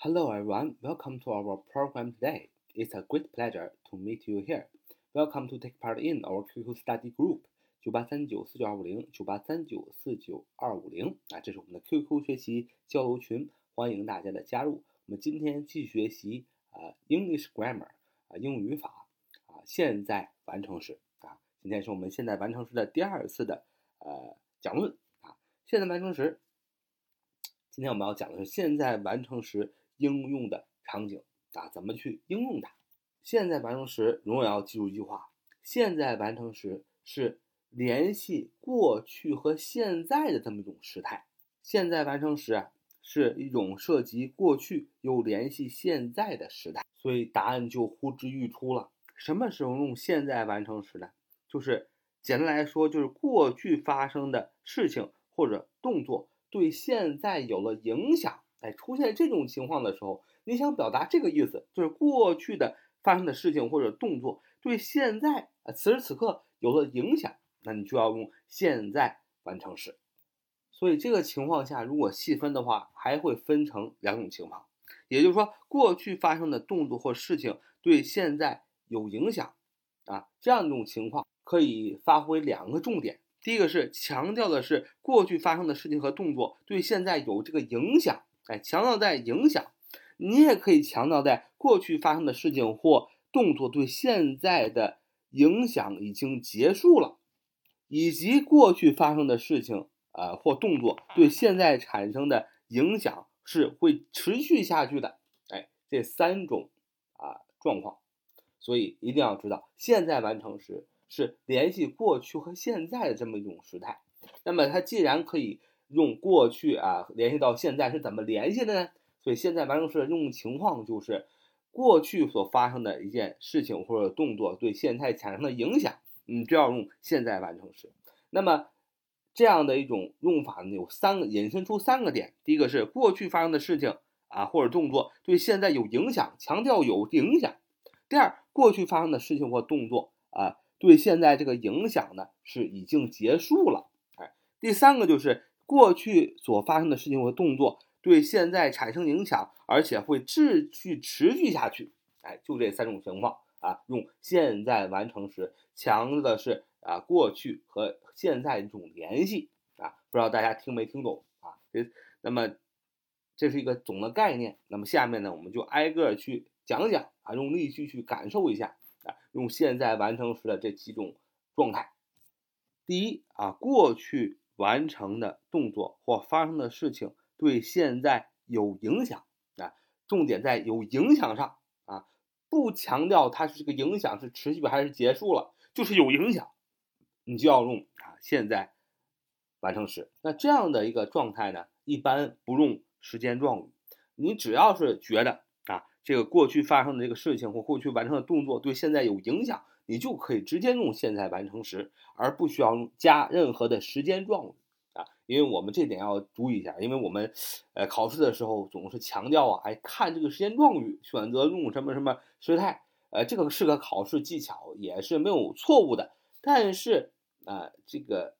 Hello everyone, welcome to our program today. It's a great pleasure to meet you here. Welcome to take part in our QQ study group 九八三九四九二五零九八三九四九二五零啊，这是我们的 QQ 学习交流群，欢迎大家的加入。我们今天继续学习啊 English grammar 啊英语语法啊现在完成时啊，今天是我们现在完成时的第二次的呃讲论啊，现在完成时。今天我们要讲的是现在完成时应用的场景啊，怎么去应用它？现在完成时永远要记住一句话：现在完成时是联系过去和现在的这么一种时态。现在完成时啊，是一种涉及过去又联系现在的时态。所以答案就呼之欲出了。什么时候用现在完成时呢？就是简单来说，就是过去发生的事情或者动作。对现在有了影响，哎，出现这种情况的时候，你想表达这个意思，就是过去的发生的事情或者动作对现在啊此时此刻有了影响，那你就要用现在完成时。所以这个情况下，如果细分的话，还会分成两种情况，也就是说，过去发生的动作或事情对现在有影响啊，这样一种情况可以发挥两个重点。第一个是强调的是过去发生的事情和动作对现在有这个影响，哎，强调在影响。你也可以强调在过去发生的事情或动作对现在的影响已经结束了，以及过去发生的事情啊或动作对现在产生的影响是会持续下去的，哎，这三种啊状况，所以一定要知道现在完成时。是联系过去和现在的这么一种时态，那么它既然可以用过去啊联系到现在，是怎么联系的呢？所以现在完成时的用情况就是过去所发生的一件事情或者动作对现在产生的影响，你就要用现在完成时。那么这样的一种用法呢，有三个引申出三个点：第一个是过去发生的事情啊或者动作对现在有影响，强调有影响；第二，过去发生的事情或动作啊。对现在这个影响呢是已经结束了，哎，第三个就是过去所发生的事情和动作对现在产生影响，而且会继续持续下去，哎，就这三种情况啊，用现在完成时强调的是啊过去和现在这种联系啊，不知道大家听没听懂啊？这那么这是一个总的概念，那么下面呢我们就挨个去讲讲啊，用例句去感受一下啊。用现在完成时的这几种状态。第一啊，过去完成的动作或发生的事情对现在有影响啊，重点在有影响上啊，不强调它是这个影响是持续还是结束了，就是有影响，你就要用啊现在完成时。那这样的一个状态呢，一般不用时间状语，你只要是觉得啊。这个过去发生的这个事情或过去完成的动作对现在有影响，你就可以直接用现在完成时，而不需要加任何的时间状语啊。因为我们这点要注意一下，因为我们呃考试的时候总是强调啊，哎看这个时间状语，选择用什么什么时态，呃这个是个考试技巧，也是没有错误的。但是啊，这个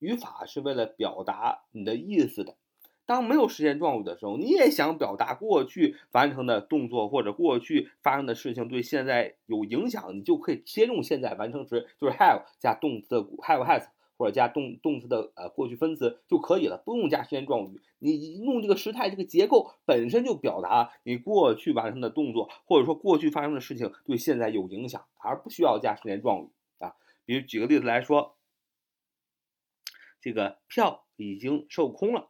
语法是为了表达你的意思的。当没有时间状语的时候，你也想表达过去完成的动作或者过去发生的事情对现在有影响，你就可以直接用现在完成时，就是 have 加动词的 have has 或者加动动词的呃过去分词就可以了，不用加时间状语。你用这个时态这个结构本身就表达你过去完成的动作或者说过去发生的事情对现在有影响，而不需要加时间状语啊。比如举个例子来说，这个票已经售空了。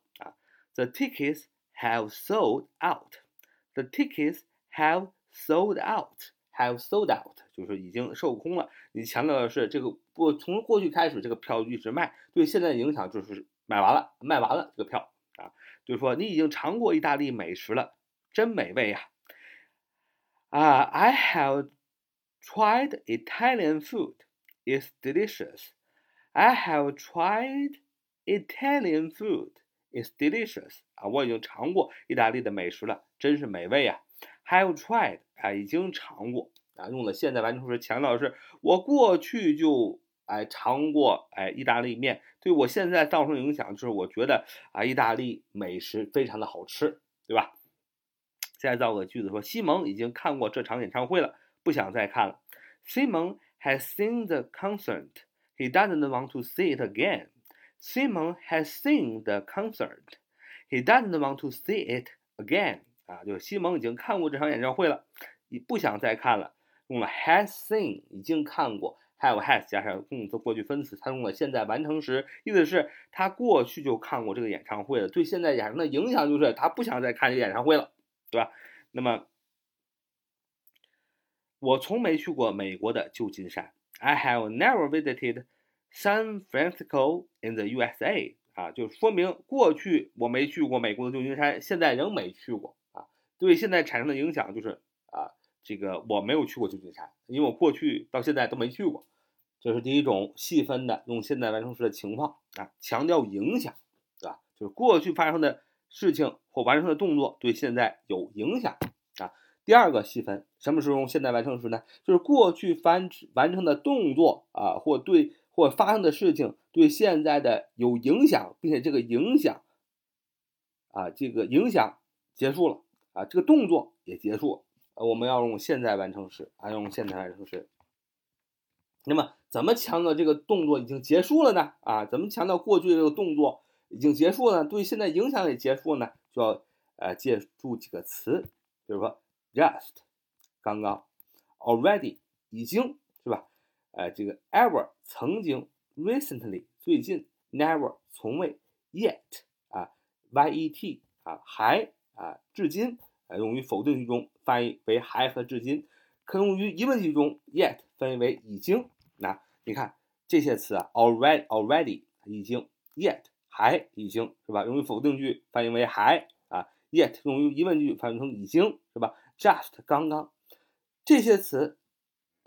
The tickets have sold out. The tickets have sold out. Have sold out 就是已经售空了。你强调的是这个不从过去开始，这个票一直卖，对现在的影响就是买完了，卖完了这个票啊，就是说你已经尝过意大利美食了，真美味呀！啊，I have tried Italian food. It's delicious. I have tried Italian food. It's delicious 啊！我已经尝过意大利的美食了，真是美味啊！Have tried 啊，已经尝过啊，用了现在完成时，强调的是我过去就哎尝过哎意大利面，对我现在造成影响就是我觉得啊意大利美食非常的好吃，对吧？再造个句子说，西蒙已经看过这场演唱会了，不想再看了。Simon has seen the concert. He doesn't want to see it again. Simon has seen the concert. He doesn't want to see it again. 啊，就是西蒙已经看过这场演唱会了，你不想再看了。用了 has seen，已经看过，have has 加上动词过去分词，它用了现在完成时，意思是他过去就看过这个演唱会了，对现在产生的影响就是他不想再看这个演唱会了。对吧？那么我从没去过美国的旧金山。I have never visited San Francisco in the USA。啊，就说明过去我没去过美国的旧金山，现在仍没去过。啊，对现在产生的影响就是啊，这个我没有去过旧金山，因为我过去到现在都没去过。这是第一种细分的用现在完成时的情况啊，强调影响，对吧？就是过去发生的。事情或完成的动作对现在有影响啊。第二个细分，什么时候用现在完成时呢？就是过去完完成的动作啊，或对或发生的事情对现在的有影响，并且这个影响啊，这个影响结束了啊，这个动作也结束了。我们要用现在完成时啊，用现在完成时。那么怎么强调这个动作已经结束了呢？啊，怎么强调过去这个动作？已经结束了，对现在影响也结束了呢，就要呃借助几个词，比如说 just 刚刚，already 已经呃，这个 ever 曾经，recently 最近，never 从未，yet 啊，yet 啊还啊至今啊用于否定句中翻译为还和至今，可用于疑问句中 yet 翻译为已经。那你看这些词啊，already already 已经，yet。还已经是吧？用于否定句翻译为还啊，yet 用于疑问句翻译成已经是吧？just 刚刚这些词，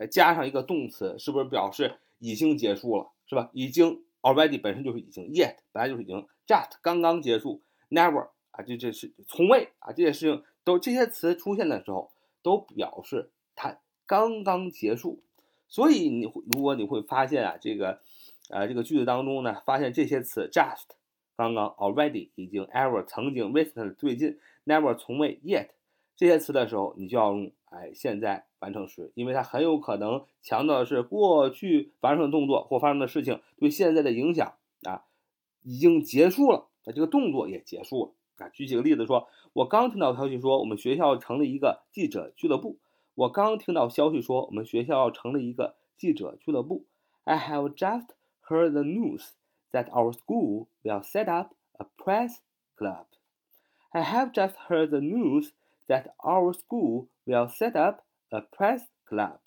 呃加上一个动词，是不是表示已经结束了是吧？已经 already 本身就是已经，yet 本来就是已经，just 刚刚结束，never 啊这这是从未啊这些事情都这些词出现的时候都表示它刚刚结束，所以你如果你会发现啊这个呃这个句子当中呢，发现这些词 just。刚刚 already 已经 ever 曾经 recently 最近 never 从未 yet 这些词的时候，你就要用哎现在完成时，因为它很有可能强调的是过去完成的动作或发生的事情对现在的影响啊已经结束了，那这个动作也结束了啊。举几个例子说，我刚听到消息说我们学校成立一个记者俱乐部。我刚听到消息说我们学校成立一个记者俱乐部。I have just heard the news. that our school will set up a press club. I have just heard the news that our school will set up a press club.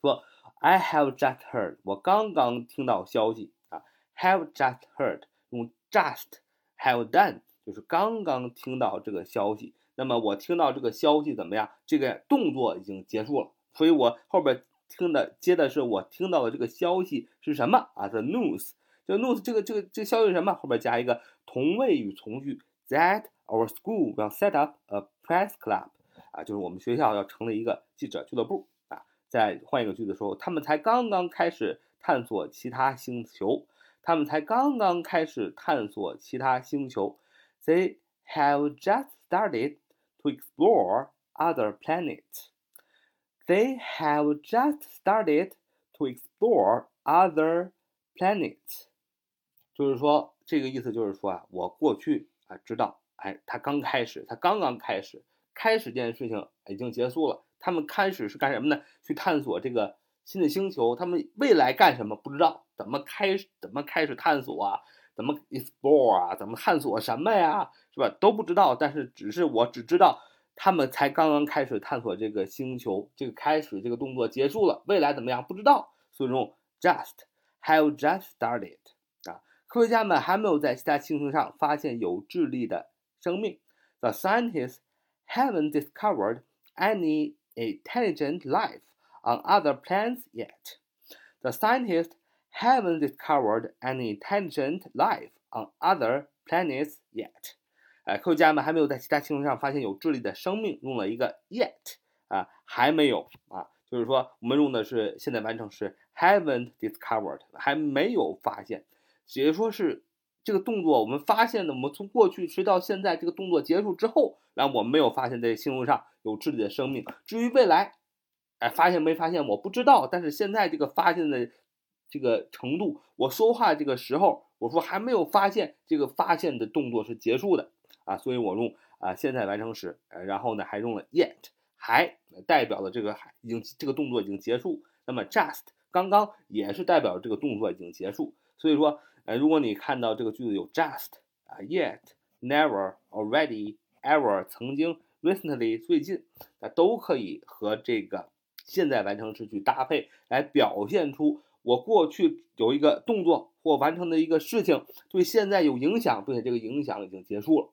说 I have just heard，我刚刚听到消息啊。Have just heard 用 just have done 就是刚刚听到这个消息。那么我听到这个消息怎么样？这个动作已经结束了，所以我后边听的接的是我听到的这个消息是什么啊？The news，这 news 这个这个这个消息是什么？后边加一个同位语从句 ，that our school will set up a press club，啊，就是我们学校要成立一个记者俱乐部啊。再换一个句子说，他们才刚刚开始探索其他星球，他们才刚刚开始探索其他星球，They have just started to explore other planets。They have just started to explore other planets。就是说，这个意思就是说啊，我过去 啊知道，哎，他刚开始，他刚刚开始，开始这件事情已经结束了。他们开始是干什么呢？去探索这个新的星球。他们未来干什么不知道？怎么开始？怎么开始探索啊？怎么 explore 啊？怎么探索什么呀？是吧？都不知道。但是只是我只知道。他们才刚刚开始探索这个星球，这个开始这个动作结束了，未来怎么样不知道，所以用 just have just started，科学家们还没有在其他星球上发现有智力的生命。The scientists haven't discovered any intelligent life on other planets yet. The scientists haven't discovered any intelligent life on other planets yet. 哎，科学家们还没有在其他星球上发现有智力的生命，用了一个 yet 啊，还没有啊，就是说我们用的是现在完成时 haven't discovered，还没有发现， 也就说是这个动作我们发现的，我们从过去持续到现在，这个动作结束之后，然后我们没有发现在星球上有智力的生命。至于未来，哎，发现没发现我不知道。但是现在这个发现的这个程度，我说话这个时候，我说还没有发现这个发现的动作是结束的啊，所以我用啊现在完成时，呃，然后呢还用了 yet，还代表了这个还已经这个动作已经结束。那么 just 刚刚也是代表这个动作已经结束。所以说。如果你看到这个句子有 just 啊，yet、never、already、ever、曾经、recently 最近，那都可以和这个现在完成时去搭配，来表现出我过去有一个动作或完成的一个事情对现在有影响，并且这个影响已经结束了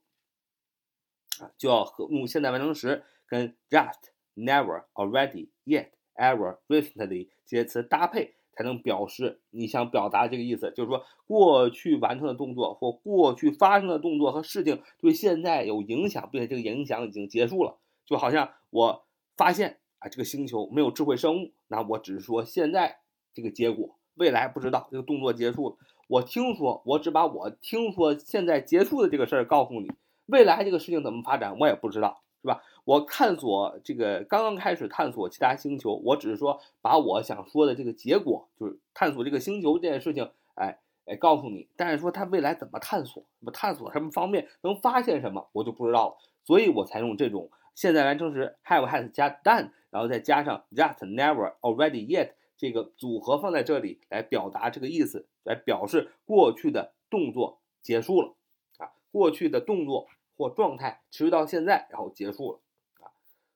啊，就要和用现在完成时跟 just、never、already、yet、ever、recently 这些词搭配。才能表示你想表达这个意思，就是说过去完成的动作或过去发生的动作和事情对现在有影响，并且这个影响已经结束了。就好像我发现啊，这个星球没有智慧生物，那我只是说现在这个结果，未来不知道。这个动作结束了，我听说，我只把我听说现在结束的这个事儿告诉你，未来这个事情怎么发展，我也不知道。是吧？我探索这个刚刚开始探索其他星球，我只是说把我想说的这个结果，就是探索这个星球这件事情，哎哎，告诉你。但是说它未来怎么探索，怎么探索什么方面能发现什么，我就不知道了。所以我才用这种现在完成时 have has 加 done，然后再加上 that never already yet 这个组合放在这里来表达这个意思，来表示过去的动作结束了啊，过去的动作。或状态持续到现在，然后结束了啊，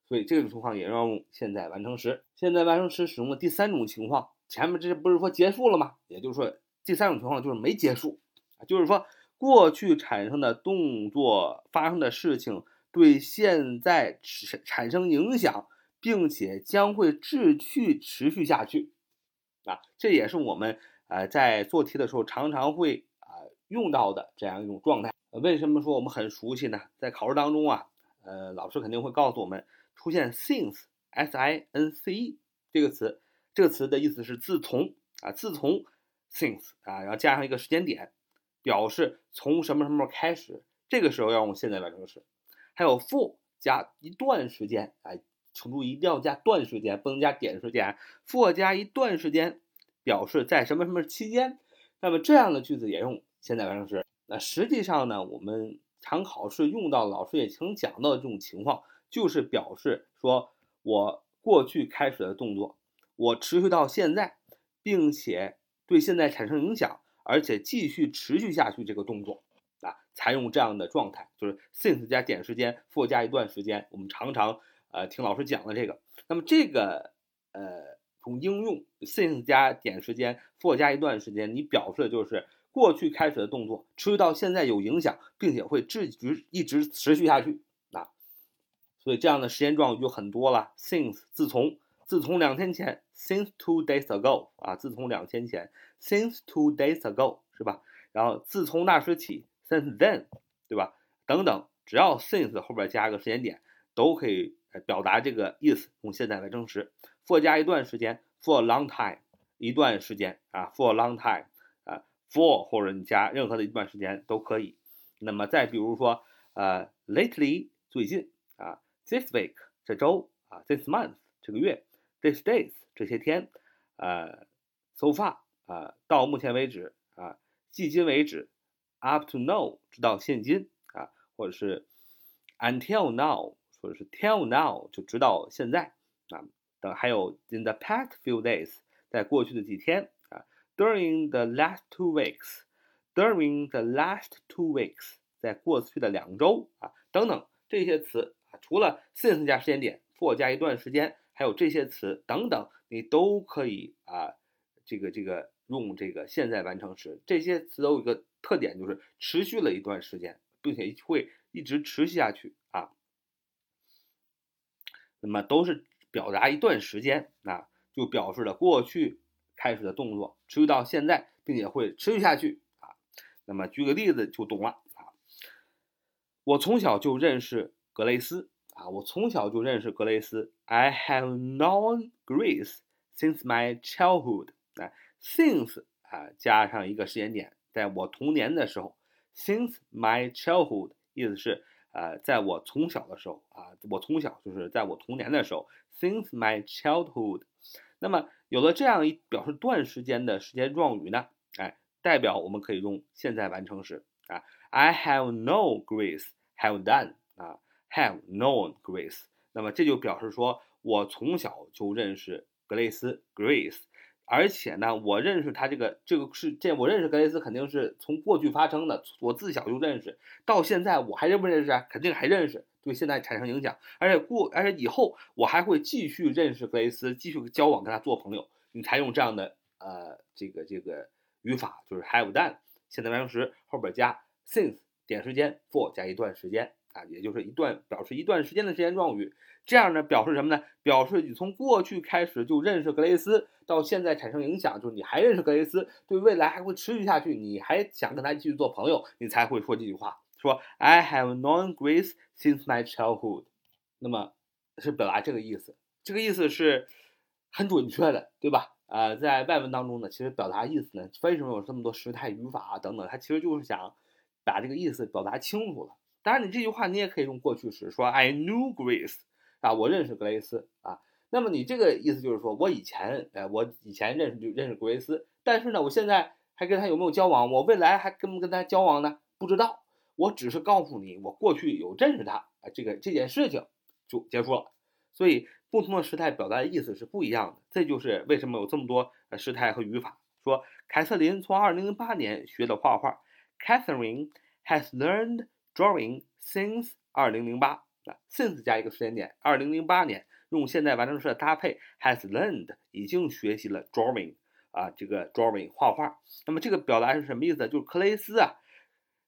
所以这种情况也要用现在完成时。现在完成时使用的第三种情况，前面这不是说结束了吗？也就是说，第三种情况就是没结束啊，就是说过去产生的动作发生的事情对现在产产生影响，并且将会继续持续下去啊，这也是我们呃在做题的时候常常会啊用到的这样一种状态。为什么说我们很熟悉呢？在考试当中啊，呃，老师肯定会告诉我们，出现 since，s-i-n-c-e 这个词，这个词的意思是自从啊，自从 since 啊，然后加上一个时间点，表示从什么什么开始，这个时候要用现在完成时。还有 for 加一段时间，哎，请注意一定要加段时间，不能加点时间。for 加一段时间，表示在什么什么期间。那么这样的句子也用现在完成时。那实际上呢，我们常考试用到，老师也曾讲到的这种情况，就是表示说我过去开始的动作，我持续到现在，并且对现在产生影响，而且继续持续下去这个动作啊，采用这样的状态，就是 since 加点时间，for 加一段时间。我们常常呃听老师讲的这个，那么这个呃从应用 since 加点时间，for 加一段时间，你表示的就是。过去开始的动作持续到现在有影响，并且会一直一直持续下去啊，所以这样的时间状语就很多了。Since 自从自从两天前，since two days ago 啊，自从两天前，since two days ago 是吧？然后自从那时起，since then 对吧？等等，只要 since 后边加个时间点，都可以表达这个意思，用现在来证实。for 加一段时间，for a long time 一段时间啊，for a long time。For 或者你加任何的一段时间都可以。那么再比如说，呃，lately 最近啊，this week 这周啊，this month 这个月，this days 这些天，呃，so far 啊，到目前为止啊，迄今为止，up to now 直到现今啊，或者是 until now 或者是 till now 就直到现在啊等，还有 in the past few days 在过去的几天。During the last two weeks, during the last two weeks，在过去的两周啊，等等这些词啊，除了 since 加时间点，for 加一段时间，还有这些词等等，你都可以啊，这个这个用这个现在完成时。这些词都有一个特点，就是持续了一段时间，并且会一直持续下去啊。那么都是表达一段时间啊，就表示了过去。开始的动作持续到现在，并且会持续下去啊。那么举个例子就懂了啊。我从小就认识格雷斯啊，我从小就认识格雷斯。I have known Grace since my childhood。啊，since 啊加上一个时间点，在我童年的时候 since my childhood，意思是呃，在我从小的时候啊，我从小就是在我童年的时候，since my childhood。那么有了这样一表示段时间的时间状语呢，哎，代表我们可以用现在完成时啊，I have no Grace，have done 啊，have known Grace。那么这就表示说我从小就认识格雷斯，Grace。而且呢，我认识他这个这个是这我认识格雷斯肯定是从过去发生的，我自小就认识，到现在我还认不认识啊？肯定还认识，对现在产生影响。而且过而且以后我还会继续认识格雷斯，继续交往跟他做朋友。你才用这样的呃这个这个语法，就是 have done 现在完成时后边加 since 点时间 for 加一段时间。啊，也就是一段表示一段时间的时间状语，这样呢表示什么呢？表示你从过去开始就认识格雷斯，到现在产生影响，就是你还认识格雷斯，对未来还会持续下去，你还想跟他继续做朋友，你才会说这句话，说 I have known Grace since my childhood。那么是表达这个意思，这个意思是很准确的，对吧？呃，在外文当中呢，其实表达意思呢，为什么有这么多时态语法啊等等，它其实就是想把这个意思表达清楚了。当然，你这句话你也可以用过去时说，I knew Grace，啊，我认识格雷斯啊。那么你这个意思就是说我以前，呃，我以前认识就认识格雷斯，但是呢，我现在还跟他有没有交往？我未来还跟不跟他交往呢？不知道。我只是告诉你，我过去有认识他啊，这个这件事情就结束了。所以不同的时态表达的意思是不一样的。这就是为什么有这么多时态和语法。说凯瑟琳从2008年学的画画，Catherine has learned。Drawing since 2008啊，since 加一个时间点，2008年用现在完成时的搭配，has learned 已经学习了 drawing 啊，这个 drawing 画画。那么这个表达是什么意思？就是克雷斯啊，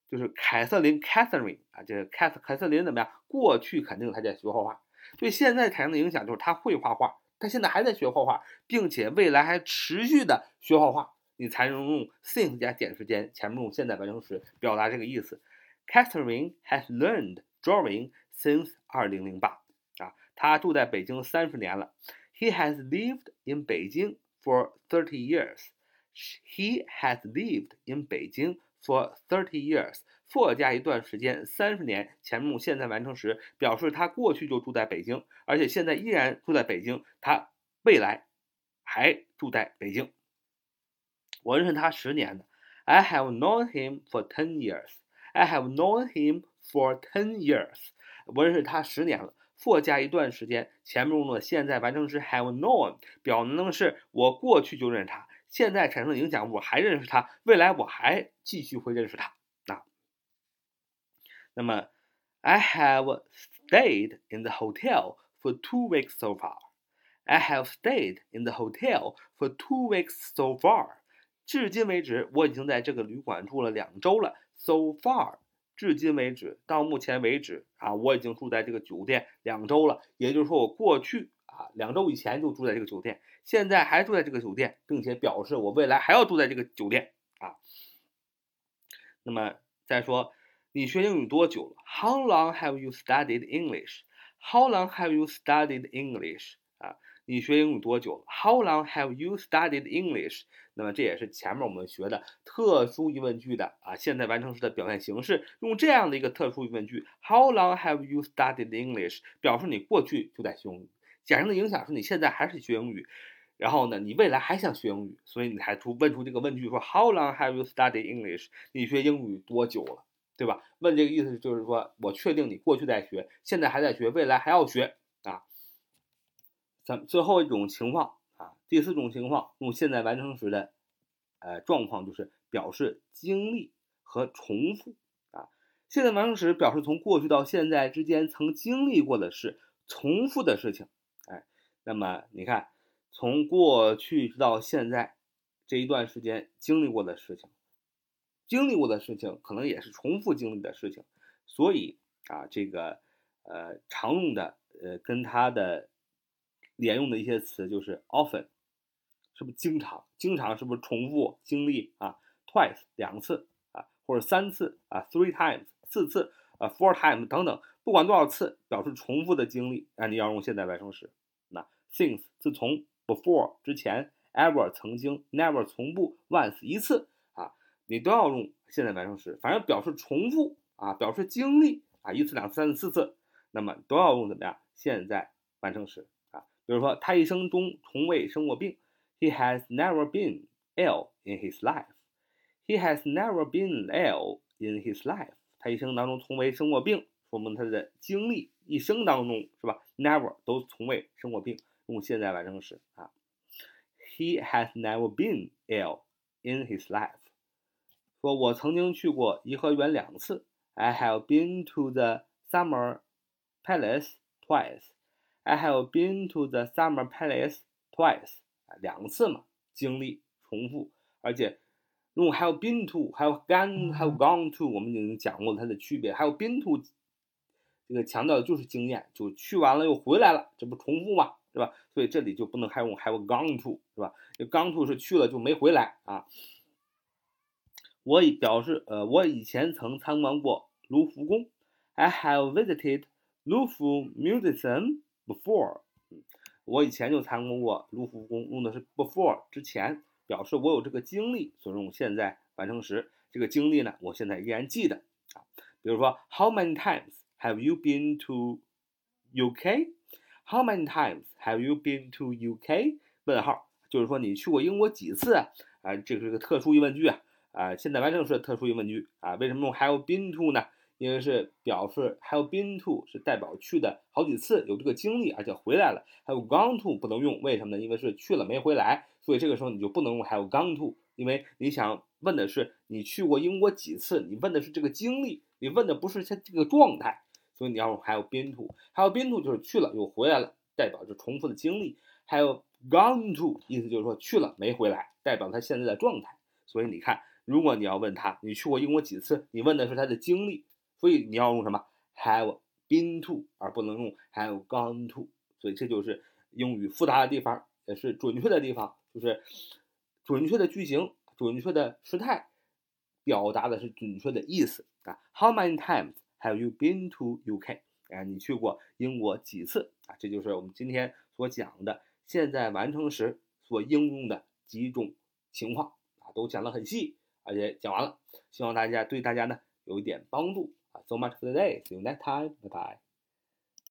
就是凯瑟琳 Catherine 啊，这个凯凯瑟琳怎么样？过去肯定他在学画画，对现在产生的影响就是他会画画，他现在还在学画画，并且未来还持续的学画画。你才能用 since 加点时间，前面用现在完成时表达这个意思。Catherine has learned drawing since 2008啊，他住在北京三十年了。He has lived in Beijing for thirty years. He has lived in Beijing for thirty years. for 加一段时间，三十年，前目现在完成时，表示他过去就住在北京，而且现在依然住在北京，他未来还住在北京。我认识他十年了。I have known him for ten years. I have known him for ten years。我认识他十年了。for 加一段时间，前面用的现在完成时 have known，表明的是我过去就认识他，现在产生的影响我还认识他，未来我还继续会认识他。啊，那么 I have stayed in the hotel for two weeks so far. I have stayed in the hotel for two weeks so far. 至今为止，我已经在这个旅馆住了两周了。So far，至今为止，到目前为止啊，我已经住在这个酒店两周了。也就是说，我过去两周以前就住在这个酒店，现在还住在这个酒店，并且表示我未来还要住在这个酒店啊。那么再说，你学英语多久了？How long have you studied English？How long have you studied English？啊，你学英语多久了？How long have you studied English？那么这也是前面我们学的特殊疑问句的啊，现在完成时的表现形式，用这样的一个特殊疑问句，How long have you studied English？表示你过去就在学英语，假生的影响是你现在还是学英语，然后呢，你未来还想学英语，所以你才出问出这个问句，说 How long have you studied English？你学英语多久了，对吧？问这个意思就是说我确定你过去在学，现在还在学，未来还要学啊。咱最后一种情况。啊，第四种情况用现在完成时的，呃，状况就是表示经历和重复啊。现在完成时表示从过去到现在之间曾经历过的事，重复的事情。那么你看，从过去到现在这一段时间经历过的事情，经历过的事情可能也是重复经历的事情，所以啊，这个呃常用的呃跟它的。连用的一些词就是 often，是不是经常？经常是不是重复经历啊？twice 两次啊，或者三次啊？three times 四次啊？four times 等等，不管多少次，表示重复的经历，那你要用现在完成时。Since 自从，before 之前，ever 曾经，never 从不，once 一次啊。你都要用现在完成时，反正表示重复啊，表示经历啊，一次、两次、三次、四次，那么都要用怎么样？现在完成时啊。比如说，他一生中从未生过病，He has never been ill in his life. He has never been ill in his life. 他一生当中从未生过病，说明他的经历一生当中是吧？Never 都从未生过病，用现在完成时啊。He has never been ill in his life。说我曾经去过颐和园两次。I have been to the Summer Palace twice. I have been to the Summer Palace twice. 啊，两次嘛，经历重复，而且用 have been to，have gone have gone to，我们已经讲过它的区别。还有 been to，这个强调的就是经验，就去完了又回来了，这不重复嘛？是吧？所以这里就不能还用 have gone to，是吧？gone to 是去了就没回来啊。我已表示，呃，我以前曾参观过卢浮宫。I have visited Louvre Museum before。我以前就参观过卢浮宫，用的是 before 之前，表示我有这个经历，所以用现在完成时。这个经历呢，我现在依然记得啊。比如说，How many times have you been to UK？How many times have you been to UK？问号，就是说你去过英国几次啊？啊，这是个特殊疑问句啊！啊，现在完成时特殊疑问句啊？为什么用 have been to 呢？因为是表示 have been to 是代表去的好几次，有这个经历，而且回来了。have gone to 不能用，为什么呢？因为是去了没回来，所以这个时候你就不能用 have gone to，因为你想问的是你去过英国几次，你问的是这个经历，你问的不是它这个状态。所以你要用还有 been to，还有 been to 就是去了又回来了，代表着重复的经历。还有 gone to，意思就是说去了没回来，代表他现在的状态。所以你看，如果你要问他你去过英国几次，你问的是他的经历，所以你要用什么 have been to，而不能用 have gone to。所以这就是英语复杂的地方，也是准确的地方，就是准确的句型、准确的时态，表达的是准确的意思啊。How many times? Have you been to UK？啊，你去过英国几次啊？这就是我们今天所讲的现在完成时所应用的几种情况啊，都讲得很细，而且讲完了，希望大家对大家呢有一点帮助啊。So much for today. See you next time. Bye bye.